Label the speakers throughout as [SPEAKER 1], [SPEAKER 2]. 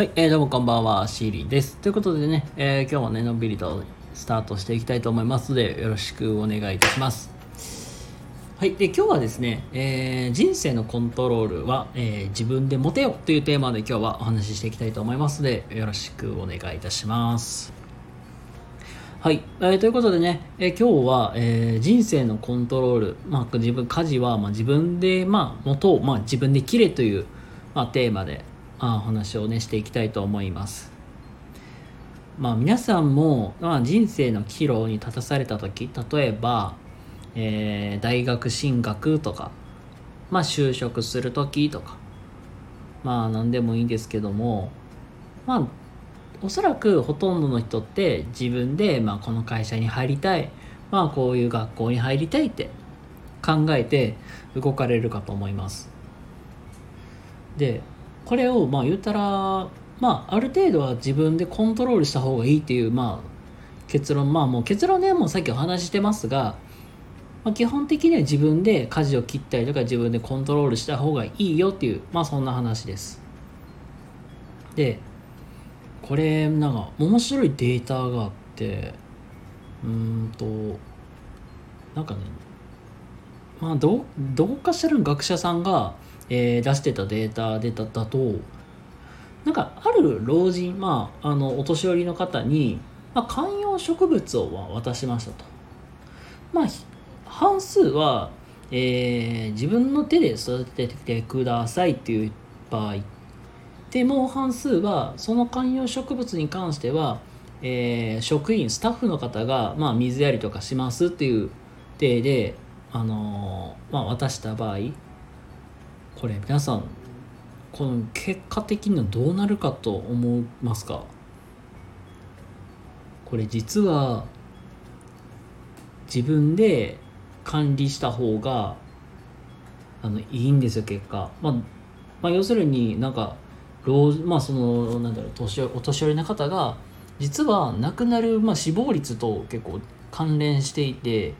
[SPEAKER 1] はい、えー、どうもこんばんは、シーリーです。ということでね、えー、今日もね、のんびりとスタートしていきたいと思いますので、よろしくお願いいたします。はい、で、今日はですね、えー、人生のコントロールは、えー、自分で持てよというテーマで今日はお話ししていきたいと思いますので、よろしくお願いいたします。はい、えーということでね、えー今日は、えー人生のコントロール、まあ、自分家事は、まあ、自分で、まあ、元を、まあ、自分で切れという、まあ、テーマであお話をねしていきたいと思います。まあ、皆さんも、まあ、人生の岐路に立たされた時例えば、えー大学進学とか、まあ、就職する時とかまあ何でもいいんですけどもまあおそらくほとんどの人って自分で、まあ、この会社に入りたい、まあ、こういう学校に入りたいって考えて動かれるかと思いますでこれをまあ言ったら、まあ、ある程度は自分でコントロールした方がいいっていう、まあ、結論まあもう結論ねもうさっきお話ししてますが、まあ、基本的には自分で舵を切ったりとか自分でコントロールした方がいいよっていうまあそんな話です。でこれなんか面白いデータがあってうーんとなんかねまあどどうかしらの学者さんが、えー出してたデータでだだとなんかある老人まああのお年寄りの方に、まあ、観葉植物を渡しましたと。まあ半数は、えー自分の手で育ててくださいっていう場合でもう半数はその観葉植物に関しては、えー職員スタッフの方が、まあ、水やりとかしますっていう体で、あのまあ、渡した場合これ皆さんこの結果的にはどうなるかと思いますか？これ実は自分で管理した方があのいいんですよ結果、まあ、まあ要するになんか老まあそのなんだろう年お年寄りの方が実は亡くなる、まあ、死亡率と結構関連していて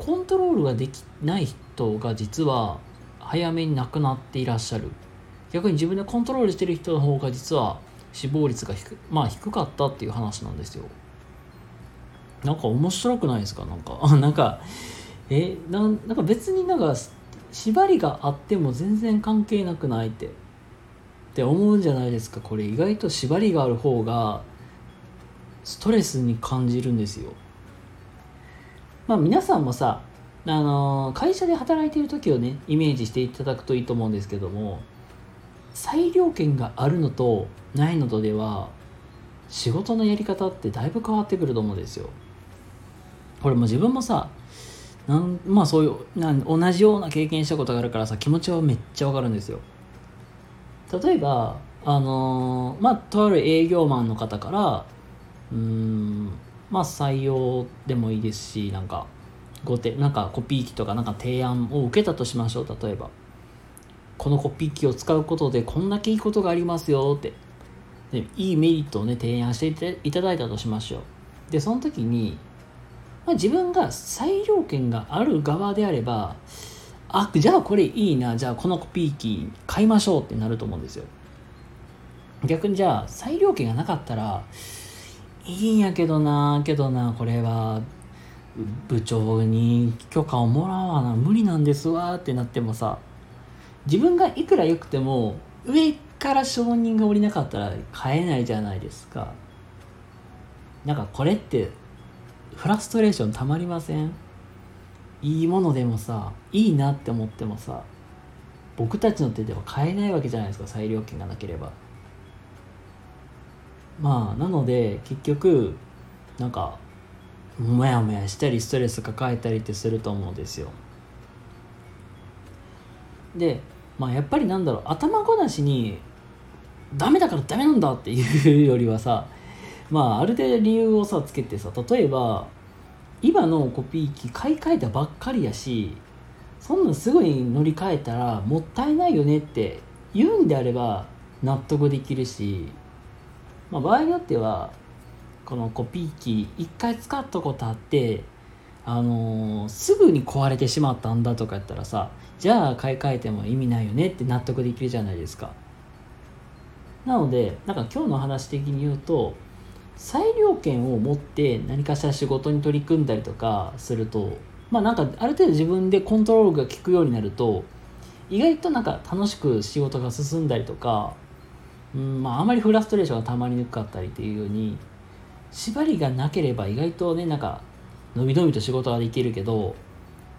[SPEAKER 1] コントロールができない人が実は早めに亡くなっていらっしゃる。逆に自分でコントロールしてる人の方が実は死亡率が低,、まあ、低かったっていう話なんですよ。なんか面白くないですか？なんかなんかえなんなんか別になんか縛りがあっても全然関係なくないってって思うんじゃないですか？これ意外と縛りがある方がストレスに感じるんですよ。まあ皆さんもさあの会社で働いてる時をねイメージしていただくといいと思うんですけども裁量権があるのとないのとでは仕事のやり方ってだいぶ変わってくると思うんですよ。これも自分もさなんまあそういうなん同じような経験したことがあるからさ気持ちはめっちゃわかるんですよ。例えばあのーまあとある営業マンの方からうーんまあ採用でもいいですしなんかごてなんかコピー機とかなんか提案を受けたとしましょう。例えばこのコピー機を使うことでこんだけいいことがありますよって。でいいメリットをね提案していただいたとしましょう。でその時に、まあ、自分が裁量権がある側であればあじゃあこれいいなじゃあこのコピー機買いましょうってなると思うんですよ。逆にじゃあ裁量権がなかったらいいんやけどなけどなこれは。部長に許可をもらわな無理なんですわってなってもさ。自分がいくら良くても上から承認が下りなかったら買えないじゃないですか。なんかこれってフラストレーションたまりません？いいものでもさいいなって思ってもさ僕たちの手では買えないわけじゃないですか裁量権がなければ。まあなので結局なんかモヤモヤしたりストレス抱えたりってすると思うんですよ。でまあやっぱりなんだろう頭ごなしにダメだからダメなんだっていうよりはさまあある程度理由をさつけてさ例えば今のコピー機買い替えたばっかりやしそんなんすぐに乗り換えたらもったいないよねって言うんであれば納得できるし、まあ、場合によってはこのコピー機一回使ったことあってあのーすぐに壊れてしまったんだとかやったらさじゃあ買い替えても意味ないよねって納得できるじゃないですか。なのでなんか今日の話的に言うと裁量権を持って何かしら仕事に取り組んだりとかするとまあなんかある程度自分でコントロールが効くようになると意外となんか楽しく仕事が進んだりとか、うんまあ、あまりフラストレーションがたまりにくかったりっていうように縛りがなければ意外とねなんか伸び伸びと仕事ができるけど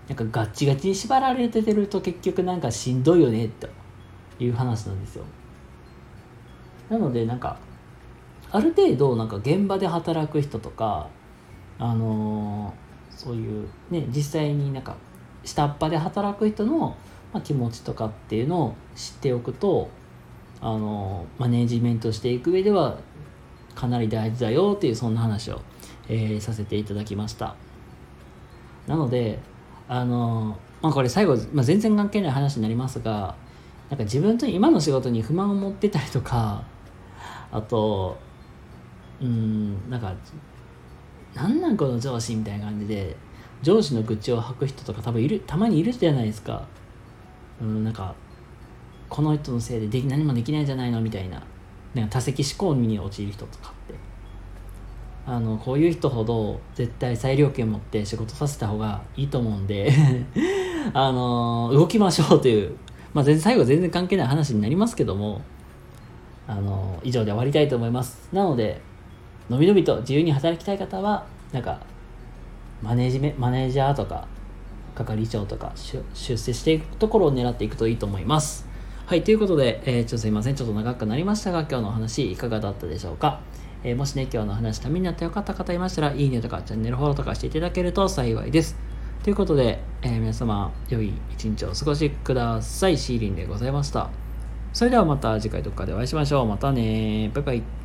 [SPEAKER 1] なんかガッチガチに縛られてると結局なんかしんどいよねという話なんですよ。なのでなんかある程度なんか現場で働く人とかあのー、そういうね実際になんか下っ端で働く人の、気持ちとかっていうのを知っておくとあの、マネジメントしていく上ではかなり大事だよっていうそんな話を、えー、させていただきました。なのであのまあこれ最後、まあ、全然関係ない話になりますがなんか自分と今の仕事に不満を持ってたりとかあとうんなんかなんなんこの上司みたいな感じで上司の愚痴を吐く人とか多分いるたまにいるじゃないですか。うんなんかこの人のせいでで何もできないんじゃないのみたいな。なんか多責思考に陥る人とかって。あのこういう人ほど絶対裁量権持って仕事させた方がいいと思うんで。あの動きましょうという。まあ全然最後全然関係ない話になりますけども。あの以上で終わりたいと思います。なのでのびのびと自由に働きたい方はなんかマネージメマネージャーとか係長とか出世していくところを狙っていくといいと思います。はい、ということで、えー、ちょっとすいません。ちょっと長くなりましたが、今日のお話いかがだったでしょうか？えー、もしね、今日の話ためになってよかった方いましたら、いいねとかチャンネルフォローとかしていただけると幸いです。ということで、えー、皆様、良い一日をお過ごしください。シーリンでございました。それではまた次回どっかでお会いしましょう。またねバイバイ。